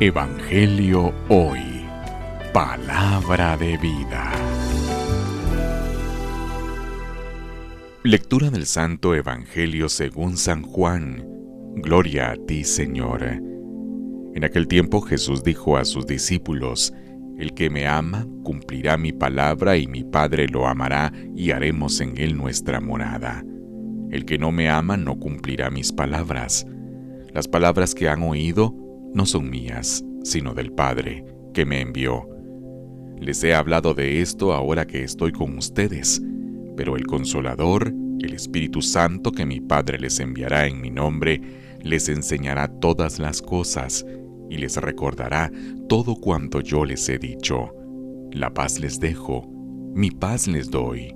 Evangelio Hoy. Palabra de vida. Lectura del Santo Evangelio según San Juan. Gloria a ti, Señor. En aquel tiempo Jesús dijo a sus discípulos, El que me ama cumplirá mi palabra y mi Padre lo amará y haremos en él nuestra morada. El que no me ama no cumplirá mis palabras. Las palabras que han oído no son mías, sino del Padre, que me envió. Les he hablado de esto ahora que estoy con ustedes, pero el Consolador, el Espíritu Santo que mi Padre les enviará en mi nombre, les enseñará todas las cosas y les recordará todo cuanto yo les he dicho. La paz les dejo, mi paz les doy.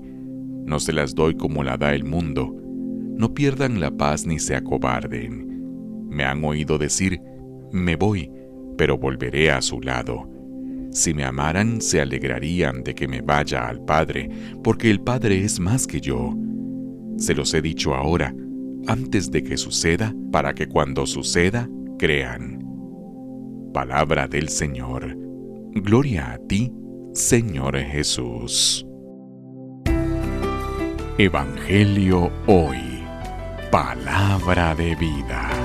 No se las doy como la da el mundo. No pierdan la paz ni se acobarden. Me han oído decir, me voy, pero volveré a su lado. Si me amaran, se alegrarían de que me vaya al Padre, porque el Padre es más que yo. Se los he dicho ahora, antes de que suceda, para que cuando suceda, crean. Palabra del Señor. Gloria a ti, Señor Jesús. Evangelio hoy. Palabra de vida.